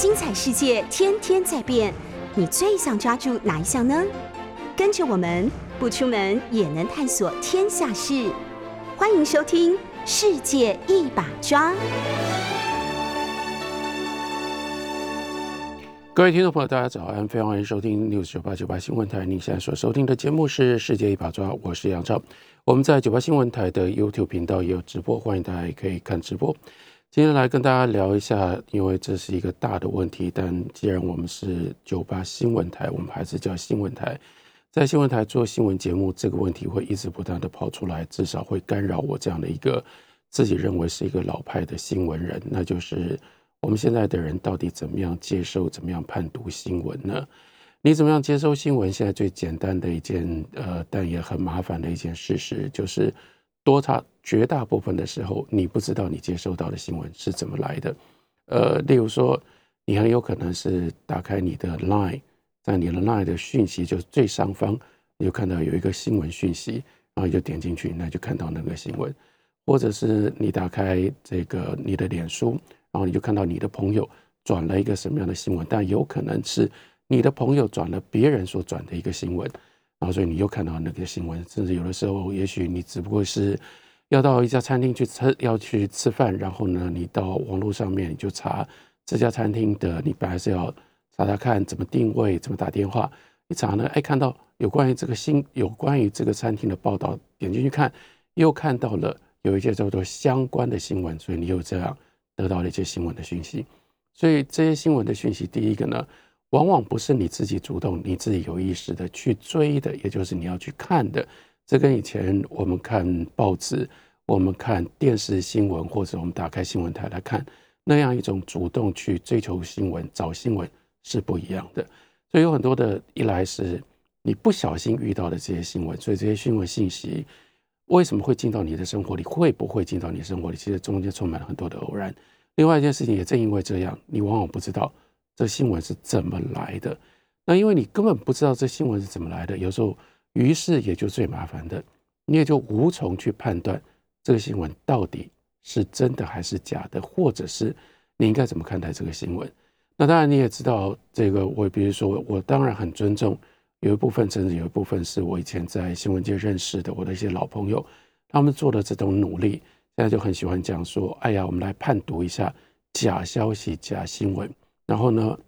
精彩世界天天在变，你最想抓住哪一项呢？跟着我们不出门也能探索天下事，欢迎收听《世界一把抓》。各位听众朋友，大家早安，非常欢迎收听 news 九八九八新闻台。您现在所收听的节目是《世界一把抓》，我是杨超。我们在九八新闻台的 YouTube 频道也有直播，欢迎大家可以看直播。今天来跟大家聊一下，因为这是一个大的问题。但既然我们是九八新闻台，我们还是叫新闻台。在新闻台做新闻节目，这个问题会一直不断的跑出来，至少会干扰我这样的一个自己认为是一个老派的新闻人。那就是我们现在的人到底怎么样接受、怎么样判读新闻呢？你怎么样接收新闻？现在最简单的一件，呃，但也很麻烦的一件事实就是。多差绝大部分的时候，你不知道你接收到的新闻是怎么来的。呃，例如说，你很有可能是打开你的 Line，在你的 Line 的讯息就是最上方，你就看到有一个新闻讯息，然后你就点进去，那就看到那个新闻。或者是你打开这个你的脸书，然后你就看到你的朋友转了一个什么样的新闻，但有可能是你的朋友转了别人所转的一个新闻。然后，所以你又看到那个新闻，甚至有的时候，也许你只不过是要到一家餐厅去吃，要去吃饭，然后呢，你到网络上面你就查这家餐厅的，你本来是要查查看怎么定位，怎么打电话，一查呢，哎，看到有关于这个新有关于这个餐厅的报道，点进去看，又看到了有一些叫做相关的新闻，所以你又这样得到了一些新闻的讯息。所以这些新闻的讯息，第一个呢。往往不是你自己主动、你自己有意识的去追的，也就是你要去看的。这跟以前我们看报纸、我们看电视新闻，或者我们打开新闻台来看那样一种主动去追求新闻、找新闻是不一样的。所以有很多的，一来是你不小心遇到的这些新闻，所以这些新闻信息为什么会进到你的生活里，会不会进到你生活里，其实中间充满了很多的偶然。另外一件事情，也正因为这样，你往往不知道。这新闻是怎么来的？那因为你根本不知道这新闻是怎么来的，有时候，于是也就最麻烦的，你也就无从去判断这个新闻到底是真的还是假的，或者是你应该怎么看待这个新闻。那当然你也知道，这个我比如说，我当然很尊重，有一部分甚至有一部分是我以前在新闻界认识的我的一些老朋友，他们做的这种努力，现在就很喜欢讲说，哎呀，我们来判读一下假消息、假新闻。然后呢，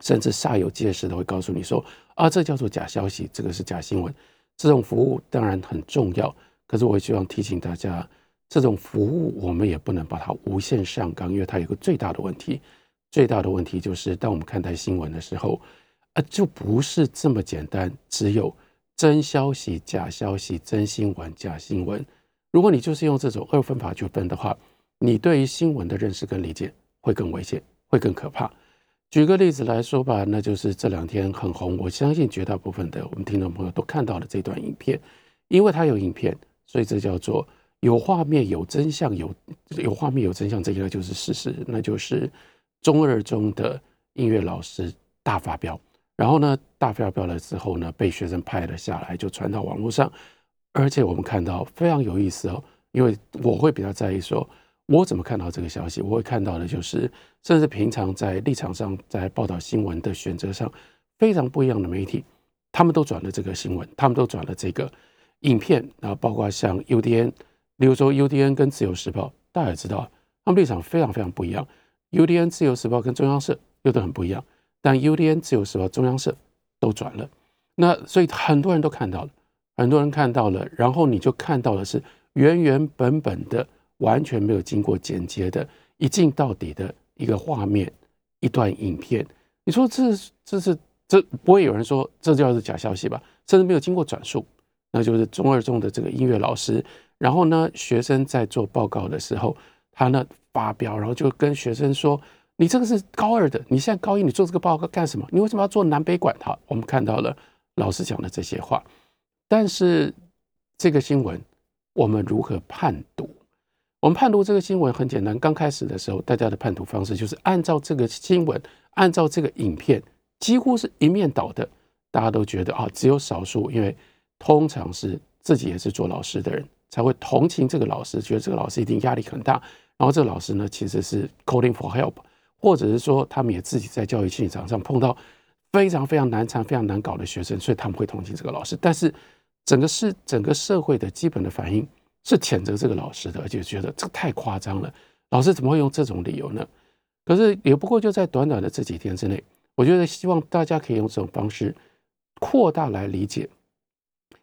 甚至煞有介事的会告诉你说：“啊，这叫做假消息，这个是假新闻。”这种服务当然很重要，可是我也希望提醒大家，这种服务我们也不能把它无限上纲，因为它有个最大的问题。最大的问题就是，当我们看待新闻的时候，啊，就不是这么简单，只有真消息、假消息、真新闻、假新闻。如果你就是用这种二分法去分的话，你对于新闻的认识跟理解会更危险，会更可怕。举个例子来说吧，那就是这两天很红，我相信绝大部分的我们听众朋友都看到了这段影片，因为它有影片，所以这叫做有画面、有真相、有有画面、有真相，这个就是事实，那就是中二中的音乐老师大发飙，然后呢，大发飙了之后呢，被学生拍了下来，就传到网络上，而且我们看到非常有意思哦，因为我会比较在意说。我怎么看到这个消息？我会看到的就是，甚至平常在立场上，在报道新闻的选择上非常不一样的媒体，他们都转了这个新闻，他们都转了这个影片，然后包括像 UDN，例如说 UDN 跟自由时报，大家也知道，他们立场非常非常不一样。UDN 自由时报跟中央社又都很不一样，但 UDN 自由时报、中央社都转了，那所以很多人都看到了，很多人看到了，然后你就看到的是原原本本的。完全没有经过剪接的一镜到底的一个画面，一段影片。你说这这是这不会有人说这叫是假消息吧？甚至没有经过转述，那就是中二中的这个音乐老师。然后呢，学生在做报告的时候，他呢发表，然后就跟学生说：“你这个是高二的，你现在高一，你做这个报告干什么？你为什么要做南北管？”哈，我们看到了老师讲的这些话。但是这个新闻，我们如何判读？我们判读这个新闻很简单，刚开始的时候，大家的判读方式就是按照这个新闻，按照这个影片，几乎是一面倒的。大家都觉得啊，只有少数，因为通常是自己也是做老师的人，才会同情这个老师，觉得这个老师一定压力很大。然后这个老师呢，其实是 calling for help，或者是说他们也自己在教育现场上碰到非常非常难缠、非常难搞的学生，所以他们会同情这个老师。但是整个是整个社会的基本的反应是谴责这个老师的，而且觉得这个太夸张了，老师怎么会用这种理由呢？可是也不过就在短短的这几天之内，我觉得希望大家可以用这种方式扩大来理解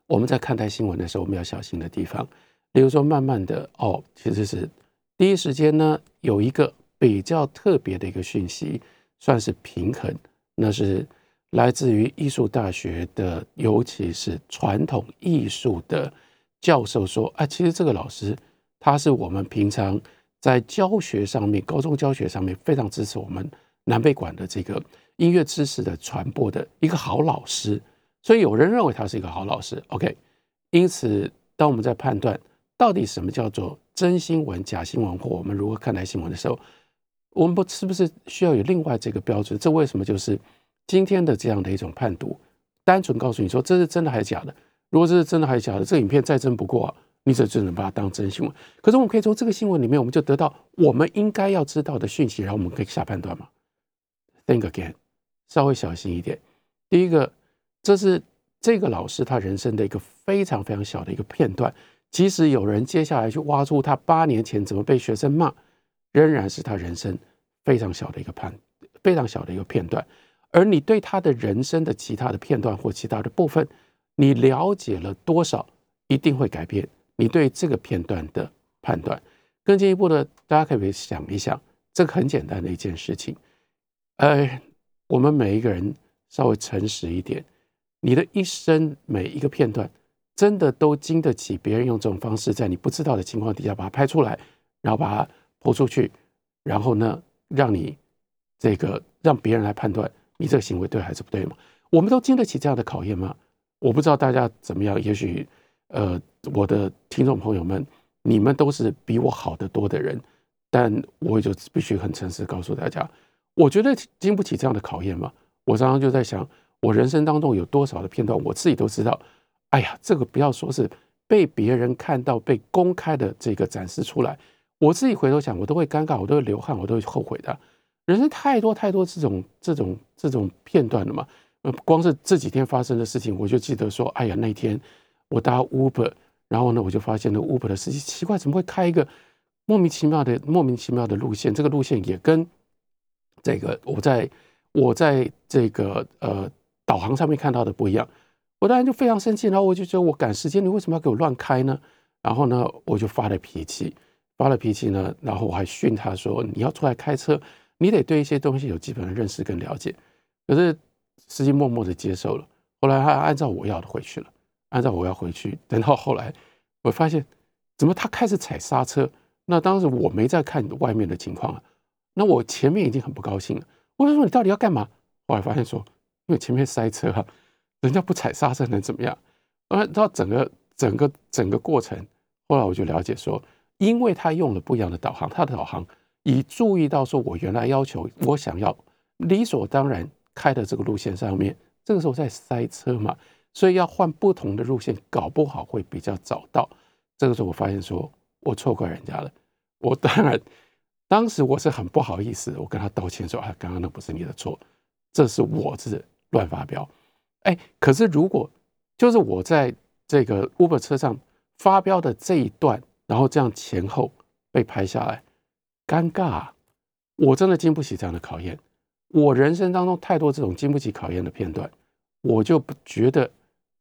我们在看待新闻的时候我们要小心的地方。比如说，慢慢的哦，其实是第一时间呢，有一个比较特别的一个讯息，算是平衡，那是来自于艺术大学的，尤其是传统艺术的教授说啊，其实这个老师他是我们平常在教学上面，高中教学上面非常支持我们南北馆的这个音乐知识的传播的一个好老师，所以有人认为他是一个好老师。OK，因此当我们在判断。到底什么叫做真新闻、假新闻，或我们如何看待新闻的时候，我们不是不是需要有另外这个标准？这为什么就是今天的这样的一种判读？单纯告诉你说这是真的还是假的？如果这是真的还是假的，这个影片再真不过，你只只能把它当真新闻。可是我们可以从这个新闻里面，我们就得到我们应该要知道的讯息，然后我们可以下判断吗？Think again，稍微小心一点。第一个，这是这个老师他人生的一个非常非常小的一个片段。即使有人接下来去挖出他八年前怎么被学生骂，仍然是他人生非常小的一个判，非常小的一个片段。而你对他的人生的其他的片段或其他的部分，你了解了多少，一定会改变你对这个片段的判断。更进一步的，大家可以想一想，这个很简单的一件事情。呃，我们每一个人稍微诚实一点，你的一生每一个片段。真的都经得起别人用这种方式，在你不知道的情况底下把它拍出来，然后把它播出去，然后呢，让你这个让别人来判断你这个行为对还是不对吗？我们都经得起这样的考验吗？我不知道大家怎么样，也许呃，我的听众朋友们，你们都是比我好得多的人，但我也就必须很诚实告诉大家，我觉得经不起这样的考验嘛？我常常就在想，我人生当中有多少的片段，我自己都知道。哎呀，这个不要说是被别人看到、被公开的这个展示出来，我自己回头想，我都会尴尬，我都会流汗，我都会后悔的。人生太多太多这种、这种、这种片段了嘛。呃，光是这几天发生的事情，我就记得说，哎呀，那天我搭 Uber，然后呢，我就发现那 Uber 的司机奇怪，怎么会开一个莫名其妙的、莫名其妙的路线？这个路线也跟这个我在我在这个呃导航上面看到的不一样。我当然就非常生气，然后我就觉得我赶时间，你为什么要给我乱开呢？然后呢，我就发了脾气，发了脾气呢，然后我还训他说：“你要出来开车，你得对一些东西有基本的认识跟了解。”可是司机默默的接受了。后来他按照我要的回去了，按照我要回去。等到后来，我发现怎么他开始踩刹车？那当时我没在看外面的情况啊，那我前面已经很不高兴了。我就说：“你到底要干嘛？”后来发现说：“因为前面塞车啊。”人家不踩刹车能怎么样？而到整个整个整个过程，后来我就了解说，因为他用了不一样的导航，他的导航已注意到说，我原来要求我想要理所当然开的这个路线上面，这个时候在塞车嘛，所以要换不同的路线，搞不好会比较早到。这个时候我发现说我错怪人家了，我当然当时我是很不好意思，我跟他道歉说啊，刚刚那不是你的错，这是我是乱发飙。哎，可是如果就是我在这个 Uber 车上发飙的这一段，然后这样前后被拍下来，尴尬，我真的经不起这样的考验。我人生当中太多这种经不起考验的片段，我就不觉得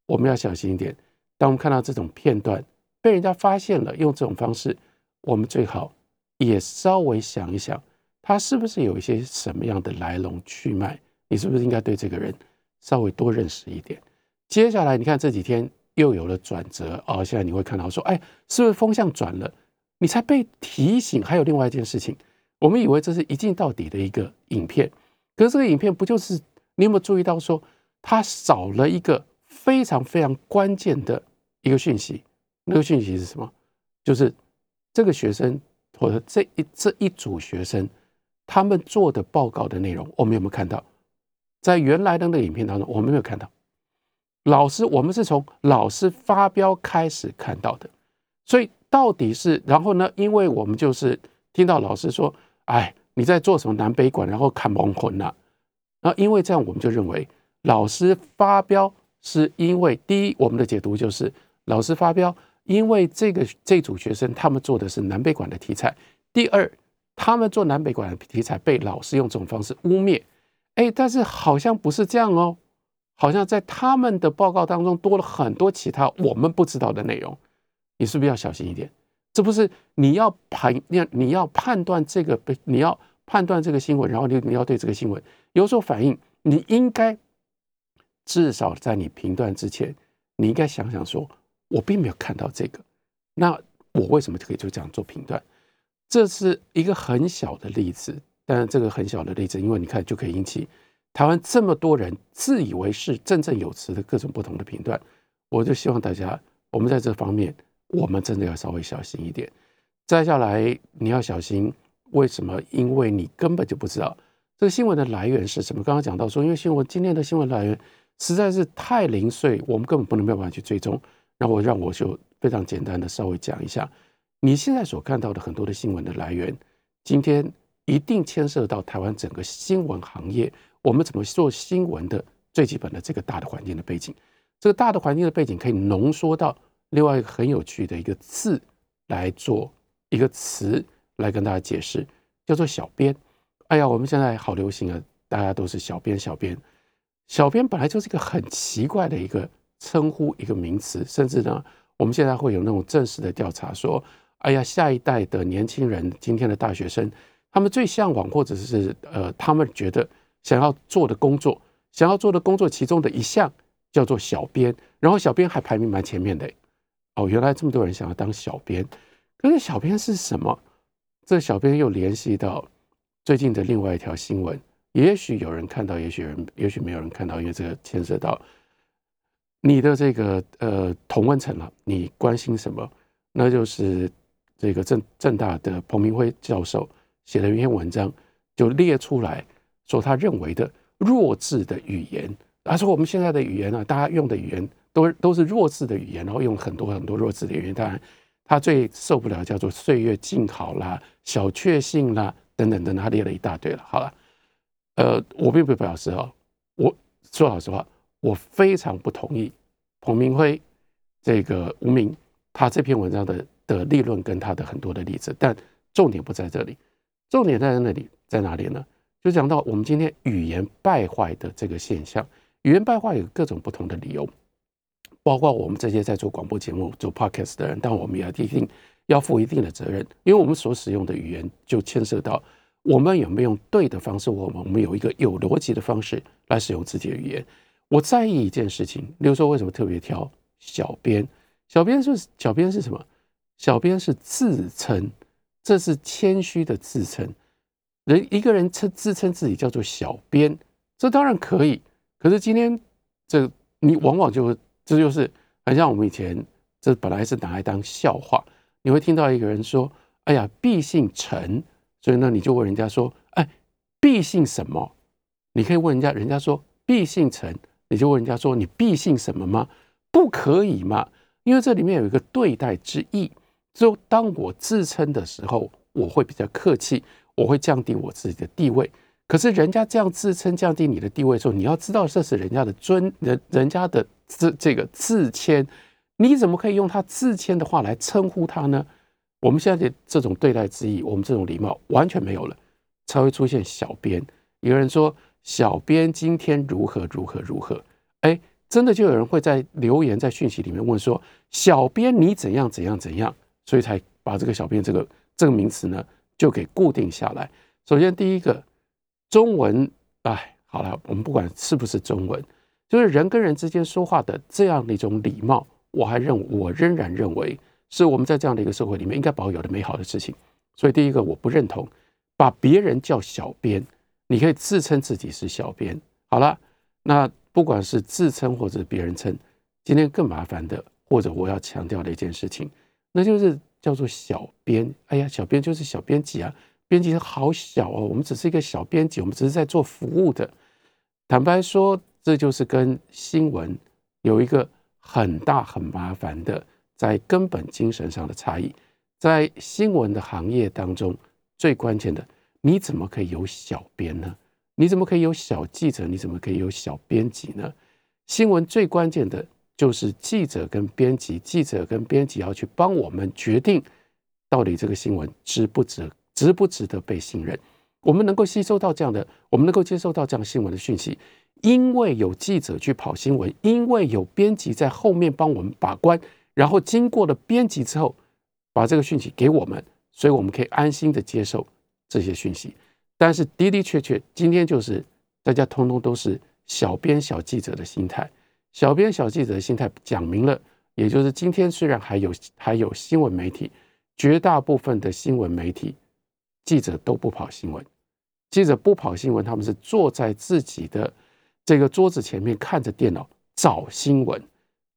我们要小心一点。当我们看到这种片段被人家发现了，用这种方式，我们最好也稍微想一想，他是不是有一些什么样的来龙去脉？你是不是应该对这个人？稍微多认识一点，接下来你看这几天又有了转折哦，现在你会看到说，哎，是不是风向转了？你才被提醒。还有另外一件事情，我们以为这是一镜到底的一个影片，可是这个影片不就是你有没有注意到说，它少了一个非常非常关键的一个讯息？那个讯息是什么？就是这个学生或者这一这一组学生他们做的报告的内容，我们有没有看到？在原来的那个影片当中，我们没有看到老师。我们是从老师发飙开始看到的，所以到底是然后呢？因为我们就是听到老师说：“哎，你在做什么南北馆，然后看蒙混了。然后因为这样，我们就认为老师发飙是因为第一，我们的解读就是老师发飙，因为这个这组学生他们做的是南北馆的题材。第二，他们做南北馆的题材被老师用这种方式污蔑。哎，但是好像不是这样哦，好像在他们的报告当中多了很多其他我们不知道的内容。你是不是要小心一点？这不是你要判，你你要判断这个，你要判断这个新闻，然后你你要对这个新闻有所反应。你应该至少在你评断之前，你应该想想说，我并没有看到这个，那我为什么可以就这样做评断？这是一个很小的例子，但这个很小的例子，因为你看就可以引起台湾这么多人自以为是振振有词的各种不同的评断。我就希望大家，我们在这方面。我们真的要稍微小心一点。再下来，你要小心，为什么？因为你根本就不知道这个新闻的来源是什么。刚刚讲到说，因为新闻今天的新闻来源实在是太零碎，我们根本不能没有办法去追踪。那我让我就非常简单的稍微讲一下，你现在所看到的很多的新闻的来源，今天一定牵涉到台湾整个新闻行业，我们怎么做新闻的最基本的这个大的环境的背景。这个大的环境的背景可以浓缩到。另外一个很有趣的一个字来做一个词来跟大家解释，叫做“小编”。哎呀，我们现在好流行啊，大家都是“小编”。小编，小编本来就是一个很奇怪的一个称呼，一个名词。甚至呢，我们现在会有那种正式的调查说：“哎呀，下一代的年轻人，今天的大学生，他们最向往或者是呃，他们觉得想要做的工作，想要做的工作其中的一项叫做小编，然后小编还排名蛮前面的。”哦，原来这么多人想要当小编，可是小编是什么？这小编又联系到最近的另外一条新闻，也许有人看到，也许人，也许没有人看到，因为这个牵涉到你的这个呃同温层了。你关心什么？那就是这个正正大的彭明辉教授写了一篇文章，就列出来说他认为的弱智的语言。他说我们现在的语言呢，大家用的语言。都都是弱智的语言，然后用很多很多弱智的语言。当然，他最受不了叫做“岁月静好”啦、“小确幸”啦等等等，他列了一大堆了。好了，呃，我并不表示哦，我说老实话，我非常不同意彭明辉这个无名他这篇文章的的立论跟他的很多的例子。但重点不在这里，重点在那里在哪里呢？就讲到我们今天语言败坏的这个现象。语言败坏有各种不同的理由。包括我们这些在做广播节目、做 podcast 的人，但我们也要一定要负一定的责任，因为我们所使用的语言就牵涉到我们有没有用对的方式，我们我们有一个有逻辑的方式来使用自己的语言。我在意一件事情，比如说为什么特别挑小编？小编是小编是什么？小编是自称，这是谦虚的自称。人一个人称自称自己叫做小编，这当然可以。可是今天这你往往就。这就是很像我们以前，这本来是拿来当笑话。你会听到一个人说：“哎呀，毕姓陈。”所以呢，你就问人家说：“哎，毕姓什么？”你可以问人家，人家说：“毕姓陈。”你就问人家说：“你毕姓什么吗？”不可以嘛？因为这里面有一个对待之意。就当我自称的时候，我会比较客气，我会降低我自己的地位。可是人家这样自称，降低你的地位的时候，你要知道这是人家的尊人，人家的。这这个自谦，你怎么可以用他自谦的话来称呼他呢？我们现在的这种对待之意，我们这种礼貌完全没有了，才会出现小编。有人说小编今天如何如何如何，哎，真的就有人会在留言在讯息里面问说小编你怎样怎样怎样，所以才把这个小编这个这个名词呢就给固定下来。首先第一个中文，哎，好了，我们不管是不是中文。就是人跟人之间说话的这样的一种礼貌，我还认我仍然认为是我们在这样的一个社会里面应该保有的美好的事情。所以第一个我不认同把别人叫小编，你可以自称自己是小编。好了，那不管是自称或者别人称，今天更麻烦的，或者我要强调的一件事情，那就是叫做小编。哎呀，小编就是小编辑啊，编辑好小哦，我们只是一个小编辑，我们只是在做服务的。坦白说。这就是跟新闻有一个很大很麻烦的在根本精神上的差异。在新闻的行业当中，最关键的，你怎么可以有小编呢？你怎么可以有小记者？你怎么可以有小编辑呢？新闻最关键的就是记者跟编辑，记者跟编辑要去帮我们决定，到底这个新闻值不值，值不值得被信任。我们能够吸收到这样的，我们能够接受到这样新闻的讯息，因为有记者去跑新闻，因为有编辑在后面帮我们把关，然后经过了编辑之后，把这个讯息给我们，所以我们可以安心的接受这些讯息。但是的的确确，今天就是大家通通都是小编小记者的心态，小编小记者的心态讲明了，也就是今天虽然还有还有新闻媒体，绝大部分的新闻媒体记者都不跑新闻，记者不跑新闻，他们是坐在自己的这个桌子前面看着电脑找新闻。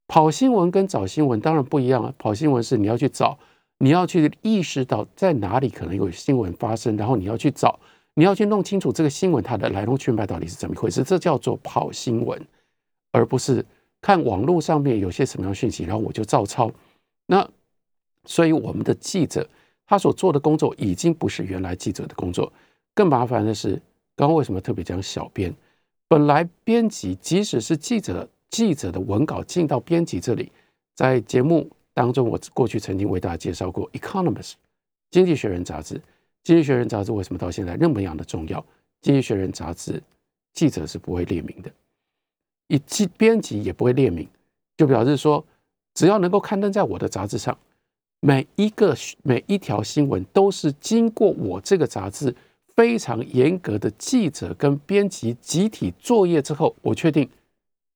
跑新闻跟找新闻当然不一样啊，跑新闻是你要去找，你要去意识到在哪里可能有新闻发生，然后你要去找。你要去弄清楚这个新闻它的来龙去脉到底是怎么回事，这叫做跑新闻，而不是看网络上面有些什么样讯息，然后我就照抄。那所以我们的记者他所做的工作已经不是原来记者的工作。更麻烦的是，刚刚为什么特别讲小编？本来编辑即使是记者，记者的文稿进到编辑这里，在节目当中，我过去曾经为大家介绍过《Economist》经济学人杂志。经济学人杂志为什么到现在那么样的重要？经济学人杂志记者是不会列名的，以记编辑也不会列名，就表示说，只要能够刊登在我的杂志上，每一个每一条新闻都是经过我这个杂志非常严格的记者跟编辑集体作业之后，我确定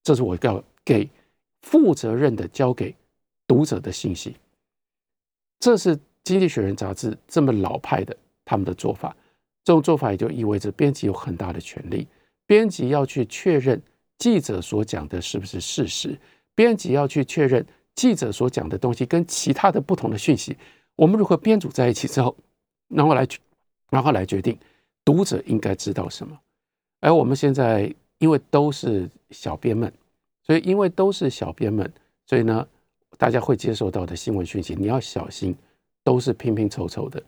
这是我要给负责任的交给读者的信息。这是经济学人杂志这么老派的。他们的做法，这种做法也就意味着编辑有很大的权利。编辑要去确认记者所讲的是不是事实，编辑要去确认记者所讲的东西跟其他的不同的讯息，我们如何编组在一起之后，然后来，然后来决定读者应该知道什么。而我们现在因为都是小编们，所以因为都是小编们，所以呢，大家会接受到的新闻讯息，你要小心，都是拼拼凑凑的。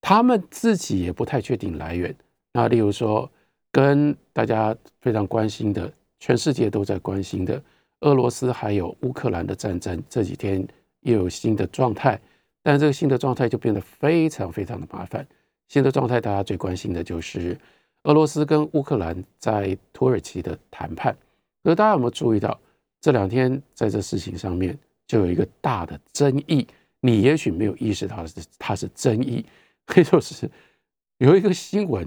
他们自己也不太确定来源。那例如说，跟大家非常关心的，全世界都在关心的俄罗斯还有乌克兰的战争，这几天又有新的状态。但这个新的状态就变得非常非常的麻烦。现在状态，大家最关心的就是俄罗斯跟乌克兰在土耳其的谈判。可是大家有没有注意到，这两天在这事情上面就有一个大的争议？你也许没有意识到是它是争议。可以说是有一个新闻，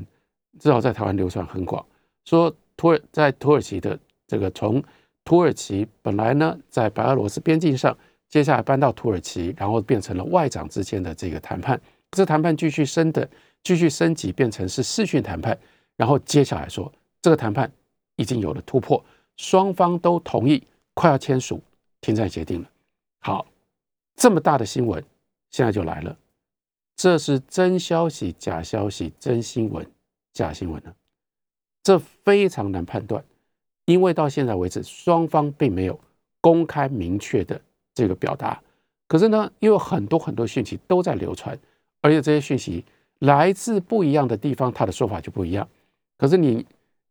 至少在台湾流传很广，说土耳在土耳其的这个从土耳其本来呢在白俄罗斯边境上，接下来搬到土耳其，然后变成了外长之间的这个谈判，这谈判继续升的继续升级，变成是视讯谈判，然后接下来说这个谈判已经有了突破，双方都同意快要签署停战协定了。好，这么大的新闻现在就来了。这是真消息、假消息、真新闻、假新闻呢？这非常难判断，因为到现在为止，双方并没有公开明确的这个表达。可是呢，又有很多很多讯息都在流传，而且这些讯息来自不一样的地方，他的说法就不一样。可是你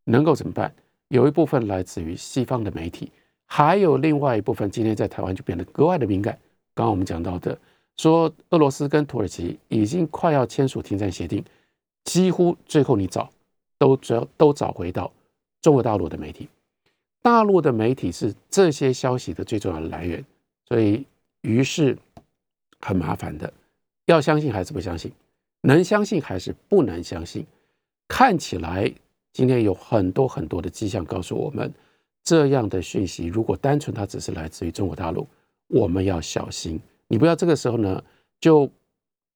能够怎么办？有一部分来自于西方的媒体，还有另外一部分，今天在台湾就变得格外的敏感。刚刚我们讲到的。说俄罗斯跟土耳其已经快要签署停战协定，几乎最后你找都只要都找回到中国大陆的媒体，大陆的媒体是这些消息的最重要的来源，所以于是很麻烦的，要相信还是不相信？能相信还是不能相信？看起来今天有很多很多的迹象告诉我们，这样的讯息如果单纯它只是来自于中国大陆，我们要小心。你不要这个时候呢，就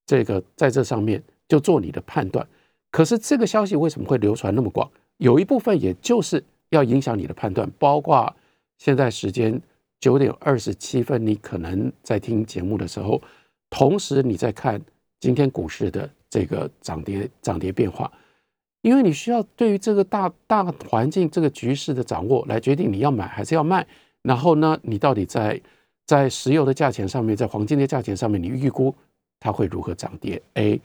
这个在这上面就做你的判断。可是这个消息为什么会流传那么广？有一部分也就是要影响你的判断。包括现在时间九点二十七分，你可能在听节目的时候，同时你在看今天股市的这个涨跌涨跌变化，因为你需要对于这个大大环境这个局势的掌握来决定你要买还是要卖。然后呢，你到底在？在石油的价钱上面，在黄金的价钱上面，你预估它会如何涨跌？A，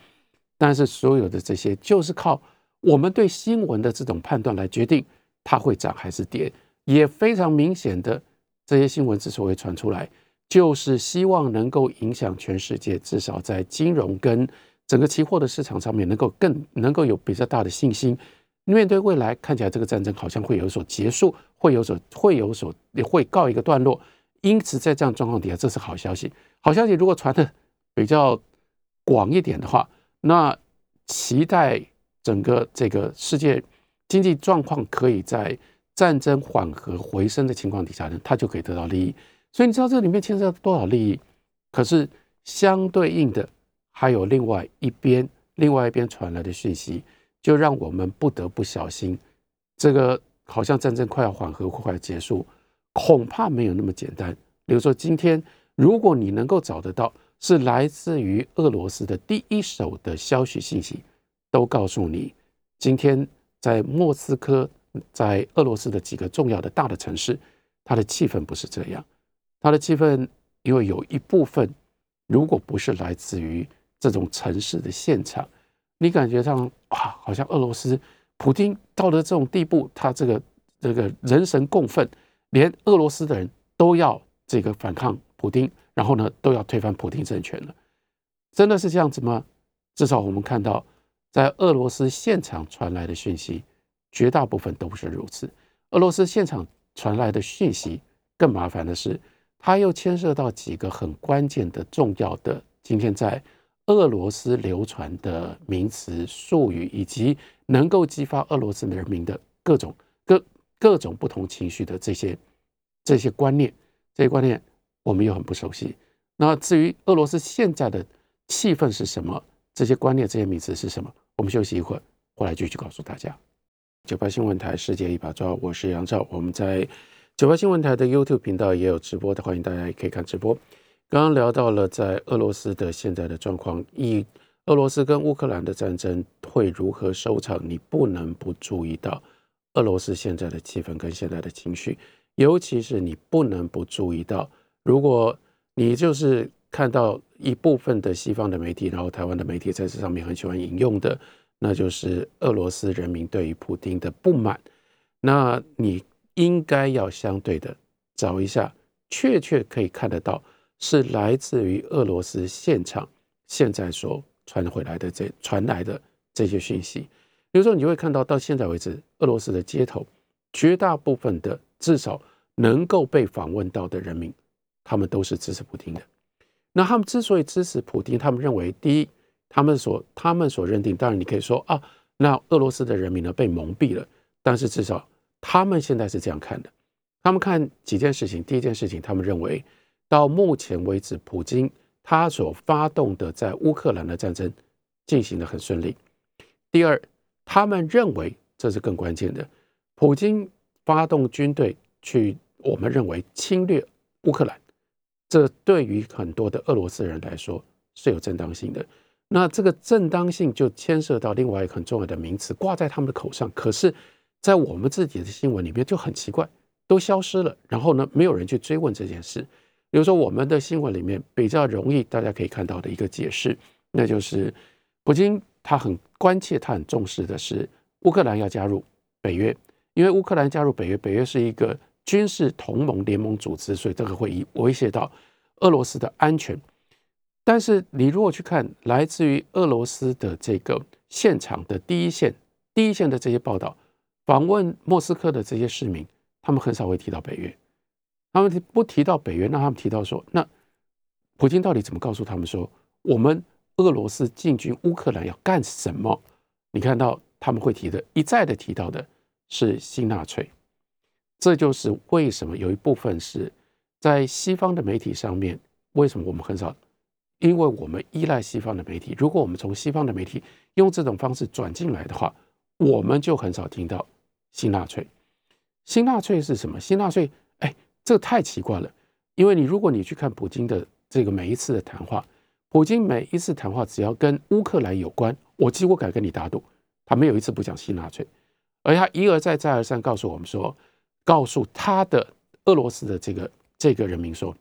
但是所有的这些就是靠我们对新闻的这种判断来决定它会涨还是跌，也非常明显的这些新闻之所以传出来，就是希望能够影响全世界，至少在金融跟整个期货的市场上面能够更能够有比较大的信心，面对未来看起来这个战争好像会有所结束，会有所会有所也会告一个段落，因此在这样状况底下，这是好消息。好消息如果传的比较广一点的话。那期待整个这个世界经济状况可以在战争缓和回升的情况底下呢，它就可以得到利益。所以你知道这里面牵涉多少利益？可是相对应的还有另外一边，另外一边传来的讯息，就让我们不得不小心。这个好像战争快要缓和，快要结束，恐怕没有那么简单。比如说今天，如果你能够找得到。是来自于俄罗斯的第一手的消息信息，都告诉你，今天在莫斯科，在俄罗斯的几个重要的大的城市，它的气氛不是这样。他的气氛，因为有一部分，如果不是来自于这种城市的现场，你感觉上啊，好像俄罗斯普京到了这种地步，他这个这个人神共愤，连俄罗斯的人都要这个反抗普京。然后呢，都要推翻普京政权了，真的是这样子吗？至少我们看到，在俄罗斯现场传来的讯息，绝大部分都不是如此。俄罗斯现场传来的讯息更麻烦的是，它又牵涉到几个很关键的、重要的，今天在俄罗斯流传的名词、术语，以及能够激发俄罗斯人民的各种各各种不同情绪的这些这些观念，这些观念。我们又很不熟悉。那至于俄罗斯现在的气氛是什么？这些观念、这些名词是什么？我们休息一会儿，回来继续告诉大家。九八新闻台世界一把抓，我是杨照。我们在九八新闻台的 YouTube 频道也有直播的，欢迎大家也可以看直播。刚刚聊到了在俄罗斯的现在的状况，以俄罗斯跟乌克兰的战争会如何收场，你不能不注意到俄罗斯现在的气氛跟现在的情绪，尤其是你不能不注意到。如果你就是看到一部分的西方的媒体，然后台湾的媒体在这上面很喜欢引用的，那就是俄罗斯人民对于普京的不满，那你应该要相对的找一下，确确可以看得到是来自于俄罗斯现场现在所传回来的这传来的这些讯息。比如说，你会看到到现在为止，俄罗斯的街头绝大部分的至少能够被访问到的人民。他们都是支持普京的。那他们之所以支持普京，他们认为，第一，他们所他们所认定，当然你可以说啊，那俄罗斯的人民呢被蒙蔽了。但是至少他们现在是这样看的。他们看几件事情，第一件事情，他们认为到目前为止，普京他所发动的在乌克兰的战争进行的很顺利。第二，他们认为这是更关键的，普京发动军队去，我们认为侵略乌克兰。这对于很多的俄罗斯人来说是有正当性的，那这个正当性就牵涉到另外一个很重要的名词，挂在他们的口上，可是，在我们自己的新闻里面就很奇怪，都消失了。然后呢，没有人去追问这件事。比如说，我们的新闻里面比较容易大家可以看到的一个解释，那就是普京他很关切，他很重视的是乌克兰要加入北约，因为乌克兰加入北约，北约是一个。军事同盟联盟组织，所以这个会议威胁到俄罗斯的安全。但是你如果去看来自于俄罗斯的这个现场的第一线、第一线的这些报道，访问莫斯科的这些市民，他们很少会提到北约。他们不提到北约，那他们提到说，那普京到底怎么告诉他们说，我们俄罗斯进军乌克兰要干什么？你看到他们会提的一再的提到的是新纳粹。这就是为什么有一部分是在西方的媒体上面，为什么我们很少？因为我们依赖西方的媒体。如果我们从西方的媒体用这种方式转进来的话，我们就很少听到新纳粹。新纳粹是什么？新纳粹，哎，这太奇怪了。因为你如果你去看普京的这个每一次的谈话，普京每一次谈话只要跟乌克兰有关，我几乎敢跟你打赌，他没有一次不讲新纳粹，而他一而再再而三告诉我们说。告诉他的俄罗斯的这个这个人民说，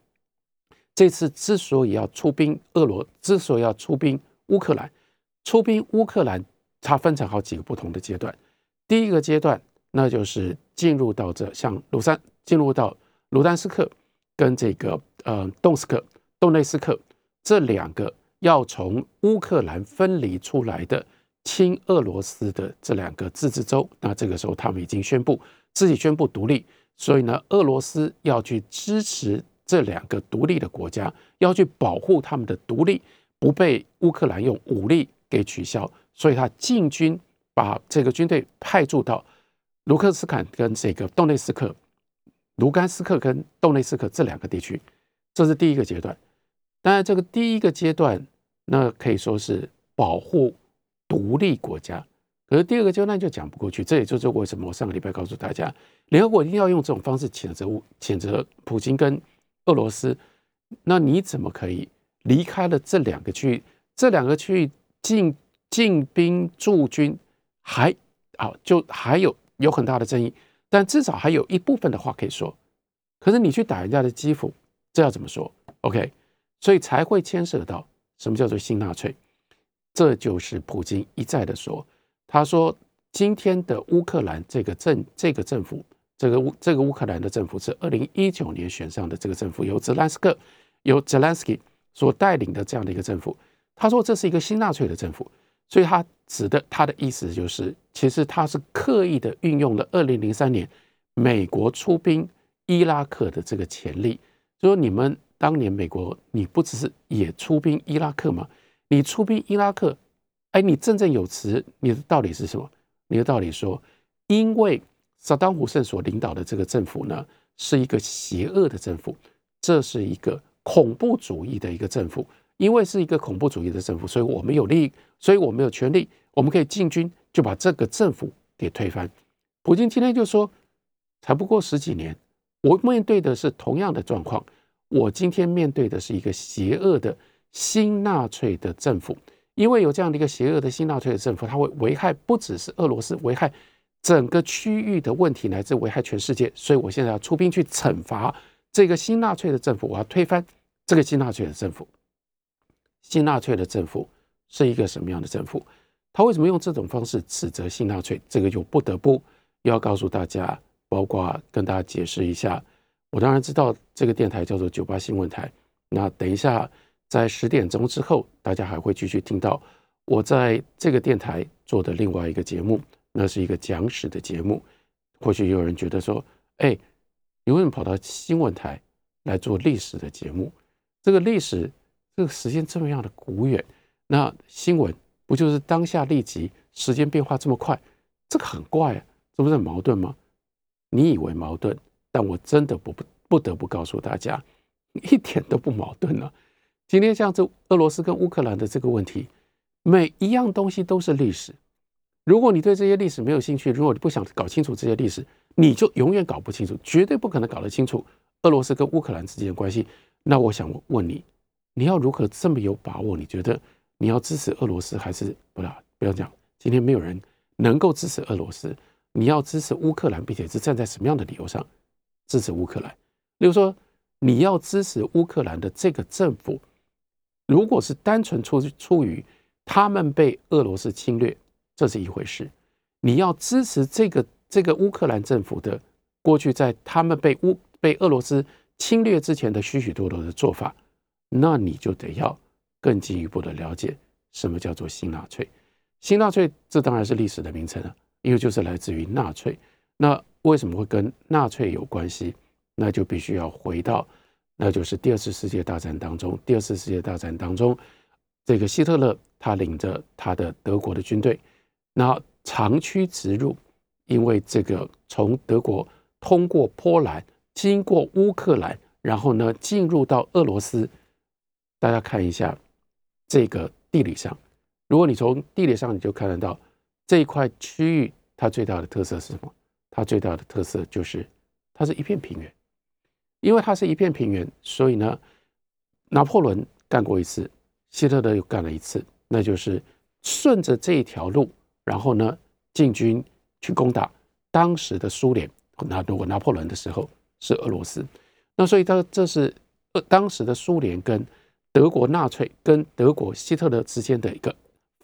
这次之所以要出兵俄罗，之所以要出兵乌克兰，出兵乌克兰，它分成好几个不同的阶段。第一个阶段，那就是进入到这像卢山，进入到卢丹斯克跟这个呃顿斯克、顿内斯克这两个要从乌克兰分离出来的亲俄罗斯的这两个自治州。那这个时候，他们已经宣布自己宣布独立，所以呢，俄罗斯要去支持这两个独立的国家，要去保护他们的独立不被乌克兰用武力给取消，所以他进军。把这个军队派驻到卢克斯坎跟这个顿内斯克、卢甘斯克跟顿内斯克这两个地区，这是第一个阶段。当然，这个第一个阶段那可以说是保护独立国家，可是第二个阶段就讲不过去。这也就是为什么我上个礼拜告诉大家，联合国一定要用这种方式谴责谴责普京跟俄罗斯。那你怎么可以离开了这两个区域？这两个区域进进兵驻军？还啊，就还有有很大的争议，但至少还有一部分的话可以说。可是你去打人家的基辅，这要怎么说？OK，所以才会牵涉到什么叫做新纳粹。这就是普京一再的说，他说今天的乌克兰这个政这个政府，这个乌这个乌克兰的政府是二零一九年选上的这个政府，由泽兰斯克由泽兰斯基所带领的这样的一个政府。他说这是一个新纳粹的政府。所以他指的他的意思就是，其实他是刻意的运用了二零零三年美国出兵伊拉克的这个潜力。就说你们当年美国，你不只是也出兵伊拉克吗？你出兵伊拉克，哎，你振振有词，你的道理是什么？你的道理说，因为萨达姆胡塞所领导的这个政府呢，是一个邪恶的政府，这是一个恐怖主义的一个政府。因为是一个恐怖主义的政府，所以我们有利，所以我们有权利，我们可以进军，就把这个政府给推翻。普京今天就说，才不过十几年，我面对的是同样的状况，我今天面对的是一个邪恶的新纳粹的政府。因为有这样的一个邪恶的新纳粹的政府，它会危害不只是俄罗斯，危害整个区域的问题，乃至危害全世界。所以我现在要出兵去惩罚这个新纳粹的政府，我要推翻这个新纳粹的政府。新纳粹的政府是一个什么样的政府？他为什么用这种方式指责新纳粹？这个就不得不要告诉大家，包括跟大家解释一下。我当然知道这个电台叫做九八新闻台。那等一下在十点钟之后，大家还会继续听到我在这个电台做的另外一个节目，那是一个讲史的节目。或许有人觉得说：“哎，你为什么跑到新闻台来做历史的节目？这个历史。”这个时间这么样的古远，那新闻不就是当下立即？时间变化这么快，这个很怪啊，这不是很矛盾吗？你以为矛盾，但我真的不不不得不告诉大家，一点都不矛盾了。今天像这俄罗斯跟乌克兰的这个问题，每一样东西都是历史。如果你对这些历史没有兴趣，如果你不想搞清楚这些历史，你就永远搞不清楚，绝对不可能搞得清楚俄罗斯跟乌克兰之间的关系。那我想问你。你要如何这么有把握？你觉得你要支持俄罗斯还是不要？不要讲，今天没有人能够支持俄罗斯。你要支持乌克兰，并且是站在什么样的理由上支持乌克兰？例如说，你要支持乌克兰的这个政府，如果是单纯出出于他们被俄罗斯侵略，这是一回事；你要支持这个这个乌克兰政府的过去在他们被乌被俄罗斯侵略之前的许许多多的做法。那你就得要更进一步的了解什么叫做新纳粹。新纳粹这当然是历史的名称啊，因为就是来自于纳粹。那为什么会跟纳粹有关系？那就必须要回到，那就是第二次世界大战当中。第二次世界大战当中，这个希特勒他领着他的德国的军队，那长驱直入，因为这个从德国通过波兰，经过乌克兰，然后呢进入到俄罗斯。大家看一下这个地理上，如果你从地理上你就看得到这一块区域，它最大的特色是什么？它最大的特色就是它是一片平原，因为它是一片平原，所以呢，拿破仑干过一次，希特勒又干了一次，那就是顺着这一条路，然后呢进军去攻打当时的苏联。那如果拿破仑的时候是俄罗斯，那所以它这是呃当时的苏联跟德国纳粹跟德国希特勒之间的一个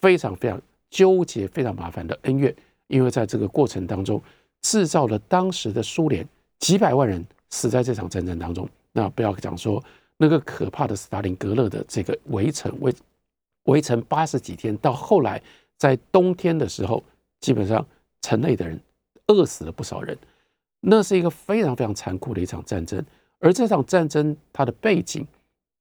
非常非常纠结、非常麻烦的恩怨，因为在这个过程当中，制造了当时的苏联几百万人死在这场战争当中。那不要讲说那个可怕的斯大林格勒的这个围城，围围城八十几天，到后来在冬天的时候，基本上城内的人饿死了不少人。那是一个非常非常残酷的一场战争。而这场战争它的背景，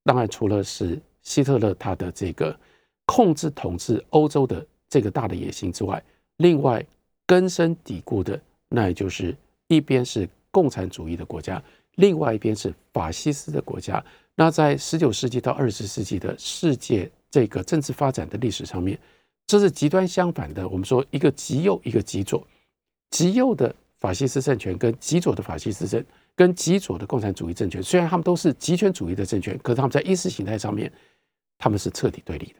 当然除了是希特勒他的这个控制统治欧洲的这个大的野心之外，另外根深蒂固的，那也就是一边是共产主义的国家，另外一边是法西斯的国家。那在十九世纪到二十世纪的世界这个政治发展的历史上面，这是极端相反的。我们说一个极右，一个极左，极右的法西斯政权跟极左的法西斯政。跟极左的共产主义政权，虽然他们都是极权主义的政权，可是他们在意识形态上面，他们是彻底对立的。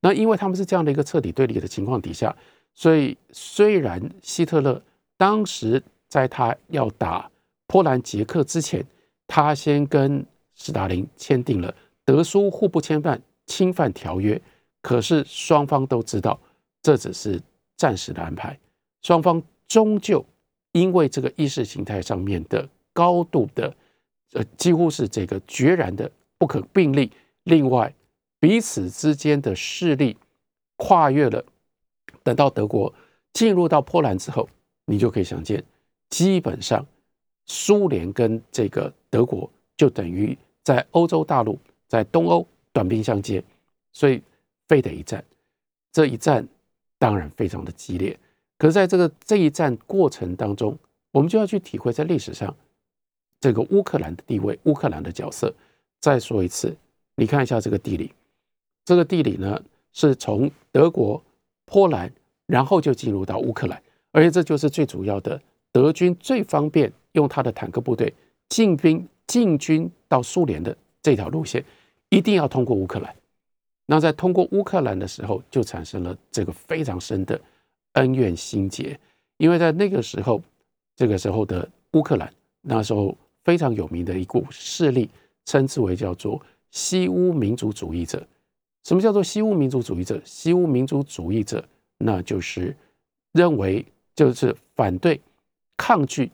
那因为他们是这样的一个彻底对立的情况底下，所以虽然希特勒当时在他要打波兰、捷克之前，他先跟斯大林签订了德苏互不侵犯侵犯条约，可是双方都知道这只是暂时的安排，双方终究因为这个意识形态上面的。高度的，呃，几乎是这个决然的不可并立。另外，彼此之间的势力跨越了。等到德国进入到波兰之后，你就可以想见，基本上苏联跟这个德国就等于在欧洲大陆，在东欧短兵相接，所以非得一战。这一战当然非常的激烈。可是在这个这一战过程当中，我们就要去体会在历史上。这个乌克兰的地位，乌克兰的角色。再说一次，你看一下这个地理，这个地理呢是从德国、波兰，然后就进入到乌克兰，而且这就是最主要的德军最方便用他的坦克部队进兵进军到苏联的这条路线，一定要通过乌克兰。那在通过乌克兰的时候，就产生了这个非常深的恩怨心结，因为在那个时候，这个时候的乌克兰，那时候。非常有名的一股势力，称之为叫做西乌民族主义者。什么叫做西乌民族主义者？西乌民族主义者，那就是认为就是反对、抗拒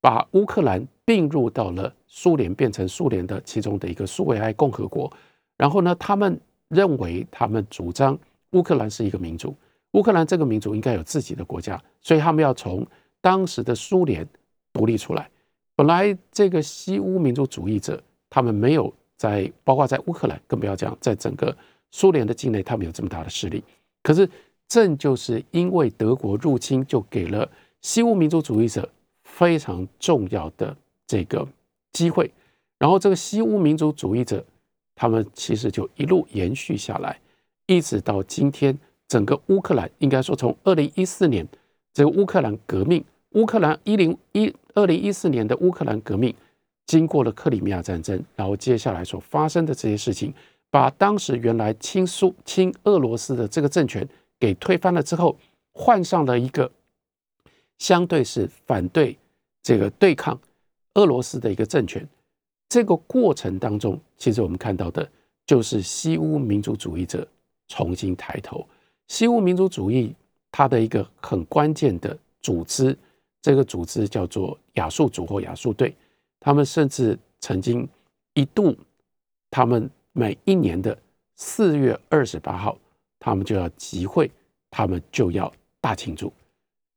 把乌克兰并入到了苏联，变成苏联的其中的一个苏维埃共和国。然后呢，他们认为，他们主张乌克兰是一个民族，乌克兰这个民族应该有自己的国家，所以他们要从当时的苏联独立出来。本来这个西乌民族主义者，他们没有在，包括在乌克兰，更不要讲在整个苏联的境内，他们有这么大的势力。可是正就是因为德国入侵，就给了西乌民族主义者非常重要的这个机会。然后这个西乌民族主义者，他们其实就一路延续下来，一直到今天，整个乌克兰应该说从二零一四年这个乌克兰革命。乌克兰一零一二零一四年的乌克兰革命，经过了克里米亚战争，然后接下来所发生的这些事情，把当时原来亲苏亲俄罗斯的这个政权给推翻了之后，换上了一个相对是反对这个对抗俄罗斯的一个政权。这个过程当中，其实我们看到的就是西乌民族主义者重新抬头。西乌民族主义它的一个很关键的组织。这个组织叫做亚速组或亚速队，他们甚至曾经一度，他们每一年的四月二十八号，他们就要集会，他们就要大庆祝。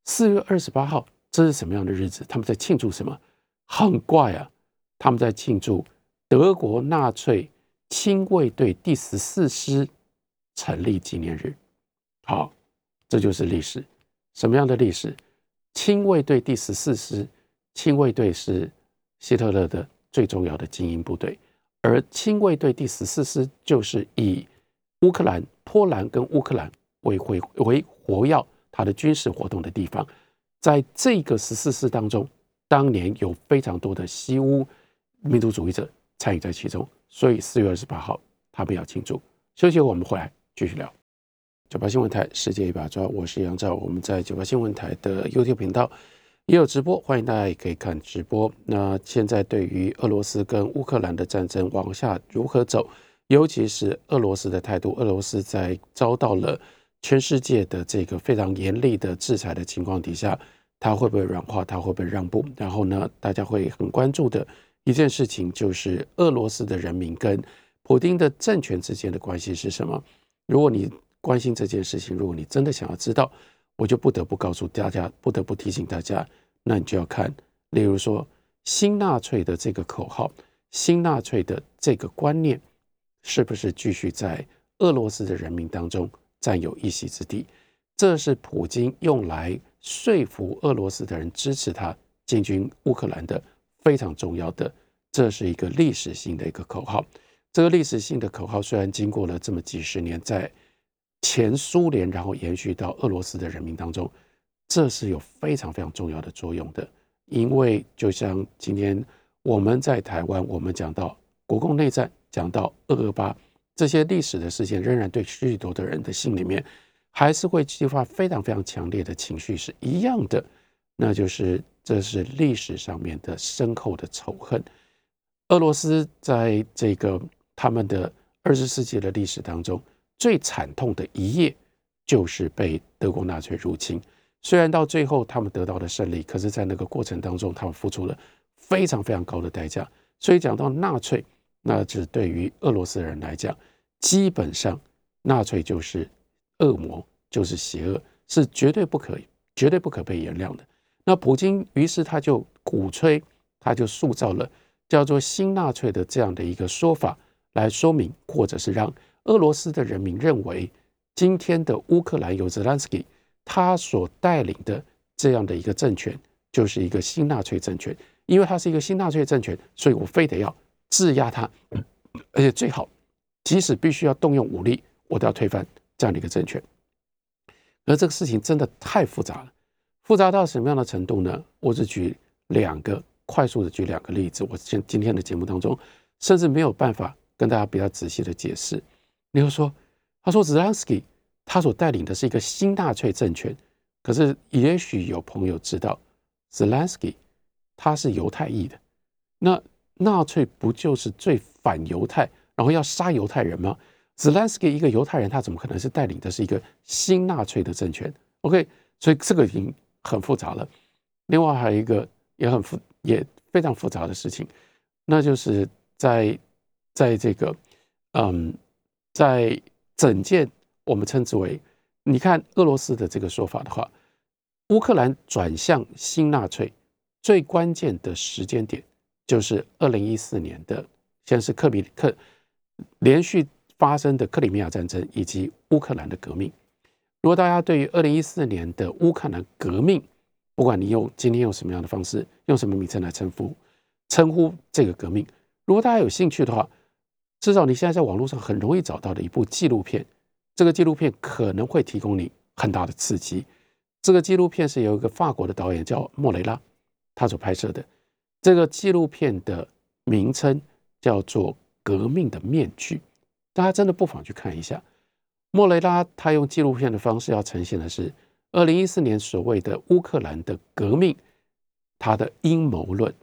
四月二十八号，这是什么样的日子？他们在庆祝什么？很怪啊！他们在庆祝德国纳粹亲卫队第十四师成立纪念日。好，这就是历史。什么样的历史？亲卫队第十四师，亲卫队是希特勒的最重要的精英部队，而亲卫队第十四师就是以乌克兰、波兰跟乌克兰为为为活跃他的军事活动的地方。在这个十四师当中，当年有非常多的西乌民族主义者参与在其中，所以四月二十八号他们要庆祝。休息，我们回来继续聊。九八新闻台世界一把抓，我是杨照。我们在九八新闻台的 YouTube 频道也有直播，欢迎大家也可以看直播。那现在对于俄罗斯跟乌克兰的战争往下如何走，尤其是俄罗斯的态度，俄罗斯在遭到了全世界的这个非常严厉的制裁的情况底下，它会不会软化？它会不会让步？然后呢，大家会很关注的一件事情就是俄罗斯的人民跟普京的政权之间的关系是什么？如果你关心这件事情，如果你真的想要知道，我就不得不告诉大家，不得不提醒大家，那你就要看，例如说新纳粹的这个口号，新纳粹的这个观念，是不是继续在俄罗斯的人民当中？占有一席之地，这是普京用来说服俄罗斯的人支持他进军乌克兰的非常重要的，这是一个历史性的一个口号。这个历史性的口号虽然经过了这么几十年，在前苏联，然后延续到俄罗斯的人民当中，这是有非常非常重要的作用的。因为就像今天我们在台湾，我们讲到国共内战，讲到二二八。这些历史的事件仍然对许多的人的心里面，还是会激发非常非常强烈的情绪，是一样的。那就是这是历史上面的深厚的仇恨。俄罗斯在这个他们的二十世纪的历史当中，最惨痛的一页就是被德国纳粹入侵。虽然到最后他们得到了胜利，可是，在那个过程当中，他们付出了非常非常高的代价。所以讲到纳粹。那只对于俄罗斯人来讲，基本上纳粹就是恶魔，就是邪恶，是绝对不可以、绝对不可被原谅的。那普京于是他就鼓吹，他就塑造了叫做新纳粹的这样的一个说法，来说明或者是让俄罗斯的人民认为，今天的乌克兰由泽连斯基他所带领的这样的一个政权，就是一个新纳粹政权，因为他是一个新纳粹政权，所以我非得要。质押他，而且最好，即使必须要动用武力，我都要推翻这样的一个政权。而这个事情真的太复杂了，复杂到什么样的程度呢？我只举两个，快速的举两个例子。我今今天的节目当中，甚至没有办法跟大家比较仔细的解释。比如说，他说泽连斯基他所带领的是一个新纳粹政权，可是也许有朋友知道，泽连斯基他是犹太裔的，那。纳粹不就是最反犹太，然后要杀犹太人吗？泽连斯基一个犹太人，他怎么可能是带领的是一个新纳粹的政权？OK，所以这个已经很复杂了。另外还有一个也很复也非常复杂的事情，那就是在在这个嗯，在整件我们称之为你看俄罗斯的这个说法的话，乌克兰转向新纳粹最关键的时间点。就是二零一四年的，先是克里克连续发生的克里米亚战争以及乌克兰的革命。如果大家对于二零一四年的乌克兰革命，不管你用今天用什么样的方式，用什么名称来称呼称呼这个革命，如果大家有兴趣的话，至少你现在在网络上很容易找到的一部纪录片，这个纪录片可能会提供你很大的刺激。这个纪录片是由一个法国的导演叫莫雷拉他所拍摄的。这个纪录片的名称叫做《革命的面具》，大家真的不妨去看一下。莫雷拉他用纪录片的方式要呈现的是二零一四年所谓的乌克兰的革命，他的阴谋论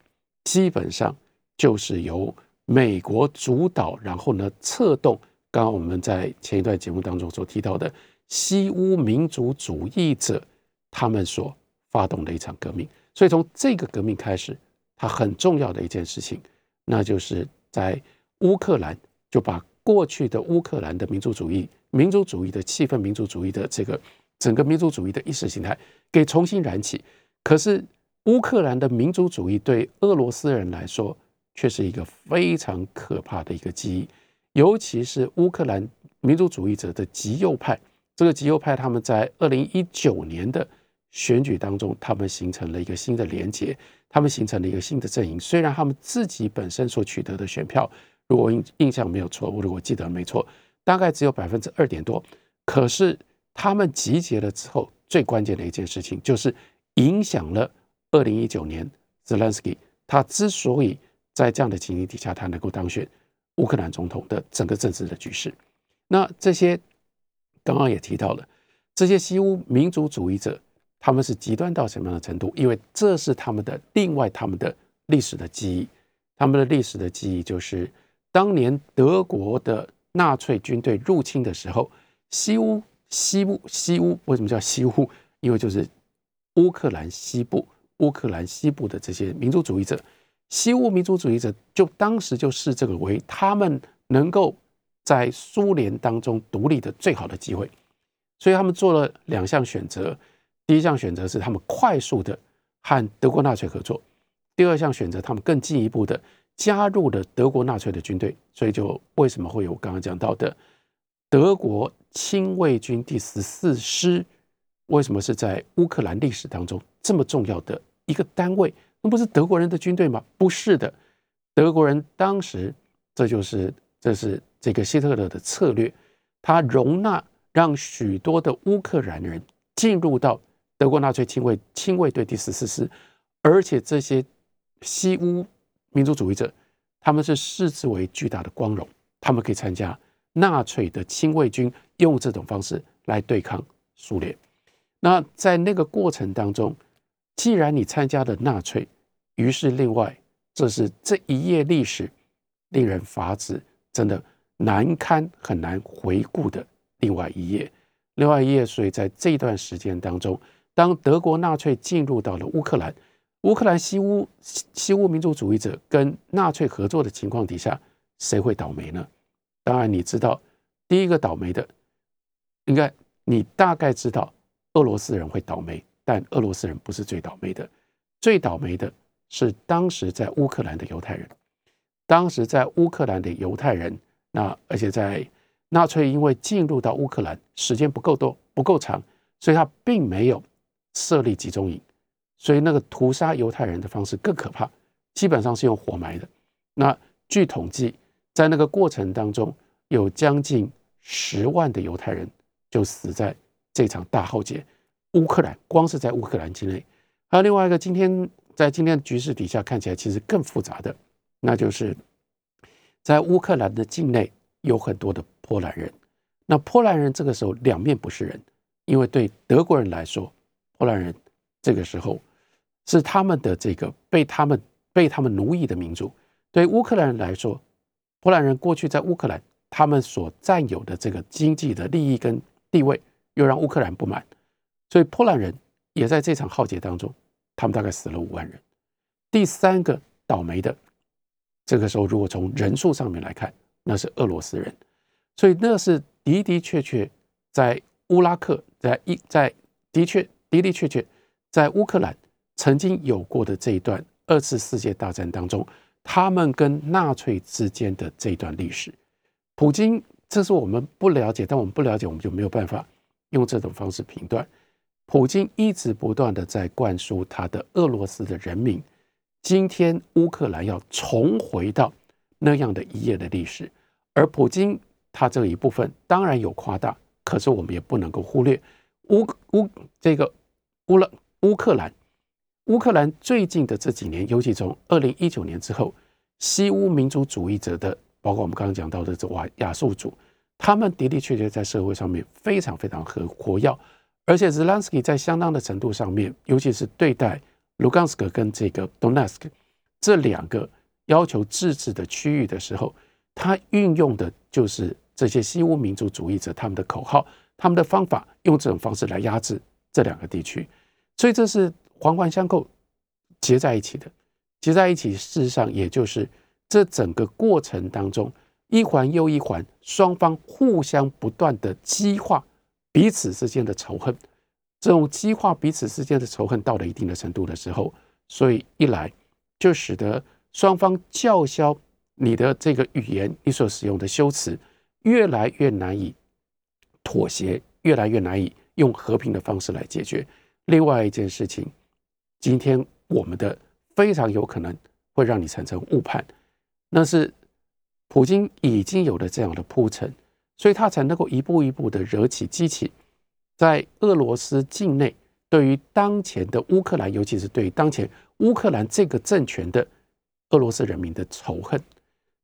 基本上就是由美国主导，然后呢策动。刚刚我们在前一段节目当中所提到的西乌民族主义者他们所发动的一场革命。所以从这个革命开始。它很重要的一件事情，那就是在乌克兰就把过去的乌克兰的民族主义、民族主义的气氛、民族主义的这个整个民族主义的意识形态给重新燃起。可是乌克兰的民族主义对俄罗斯人来说却是一个非常可怕的一个记忆，尤其是乌克兰民族主义者的极右派。这个极右派他们在二零一九年的选举当中，他们形成了一个新的连结。他们形成了一个新的阵营，虽然他们自己本身所取得的选票，如果印印象没有错，我如果记得没错，大概只有百分之二点多。可是他们集结了之后，最关键的一件事情就是影响了二零一九年 Zelensky 他之所以在这样的情形底下他能够当选乌克兰总统的整个政治的局势。那这些刚刚也提到了，这些西乌民族主义者。他们是极端到什么样的程度？因为这是他们的另外他们的历史的记忆，他们的历史的记忆就是当年德国的纳粹军队入侵的时候，西乌西乌西乌为什么叫西乌？因为就是乌克兰西部，乌克兰西部的这些民族主义者，西欧民族主义者就当时就视这个为他们能够在苏联当中独立的最好的机会，所以他们做了两项选择。第一项选择是他们快速的和德国纳粹合作，第二项选择他们更进一步的加入了德国纳粹的军队，所以就为什么会有刚刚讲到的德国亲卫军第十四师？为什么是在乌克兰历史当中这么重要的一个单位？那不是德国人的军队吗？不是的，德国人当时这就是这是这个希特勒的策略，他容纳让许多的乌克兰人进入到。德国纳粹亲卫亲卫队第十四师，而且这些西乌民族主义者，他们是视之为巨大的光荣，他们可以参加纳粹的亲卫军，用这种方式来对抗苏联。那在那个过程当中，既然你参加了纳粹，于是另外这是这一页历史令人发指，真的难堪很难回顾的另外一页，另外一页。所以在这段时间当中。当德国纳粹进入到了乌克兰，乌克兰西乌西乌民族主义者跟纳粹合作的情况底下，谁会倒霉呢？当然，你知道第一个倒霉的，应该你大概知道俄罗斯人会倒霉，但俄罗斯人不是最倒霉的，最倒霉的是当时在乌克兰的犹太人。当时在乌克兰的犹太人，那而且在纳粹因为进入到乌克兰时间不够多不够长，所以他并没有。设立集中营，所以那个屠杀犹太人的方式更可怕，基本上是用活埋的。那据统计，在那个过程当中，有将近十万的犹太人就死在这场大浩劫。乌克兰光是在乌克兰境内，还有另外一个，今天在今天的局势底下看起来其实更复杂的，那就是在乌克兰的境内有很多的波兰人。那波兰人这个时候两面不是人，因为对德国人来说。波兰人这个时候是他们的这个被他们被他们奴役的民族。对乌克兰人来说，波兰人过去在乌克兰他们所占有的这个经济的利益跟地位，又让乌克兰不满，所以波兰人也在这场浩劫当中，他们大概死了五万人。第三个倒霉的，这个时候如果从人数上面来看，那是俄罗斯人。所以那是的的确确在乌拉克，在一在的确。的的确确，在乌克兰曾经有过的这一段二次世界大战当中，他们跟纳粹之间的这段历史，普京，这是我们不了解，但我们不了解，我们就没有办法用这种方式评断。普京一直不断的在灌输他的俄罗斯的人民，今天乌克兰要重回到那样的一页的历史，而普京他这一部分当然有夸大，可是我们也不能够忽略乌乌这个。乌了乌克兰，乌克兰最近的这几年，尤其从二零一九年之后，西乌民族主义者的，包括我们刚刚讲到的这瓦亚述族，他们的的确确在社会上面非常非常和活跃，而且 Zelensky 在相当的程度上面，尤其是对待卢甘斯克跟这个 Donetsk 这两个要求自治的区域的时候，他运用的就是这些西乌民族主义者他们的口号，他们的方法，用这种方式来压制。这两个地区，所以这是环环相扣、结在一起的。结在一起，事实上也就是这整个过程当中，一环又一环，双方互相不断的激化彼此之间的仇恨。这种激化彼此之间的仇恨到了一定的程度的时候，所以一来就使得双方叫嚣你的这个语言，你所使用的修辞越来越难以妥协，越来越难以。用和平的方式来解决。另外一件事情，今天我们的非常有可能会让你产生误判，那是普京已经有了这样的铺陈，所以他才能够一步一步的惹起激起在俄罗斯境内对于当前的乌克兰，尤其是对于当前乌克兰这个政权的俄罗斯人民的仇恨。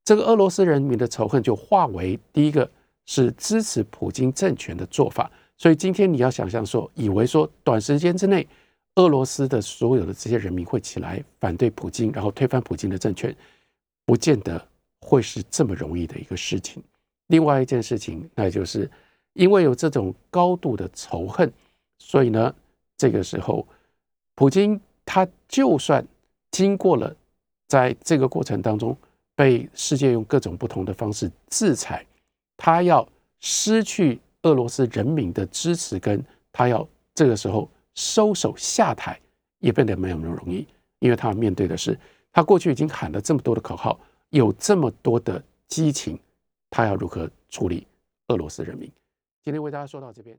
这个俄罗斯人民的仇恨就化为第一个是支持普京政权的做法。所以今天你要想象说，以为说短时间之内，俄罗斯的所有的这些人民会起来反对普京，然后推翻普京的政权，不见得会是这么容易的一个事情。另外一件事情，那就是因为有这种高度的仇恨，所以呢，这个时候，普京他就算经过了在这个过程当中被世界用各种不同的方式制裁，他要失去俄罗斯人民的支持，跟他要这个时候收手下台，也变得没有那么容易，因为他面对的是他过去已经喊了这么多的口号，有这么多的激情，他要如何处理俄罗斯人民？今天为大家说到这边。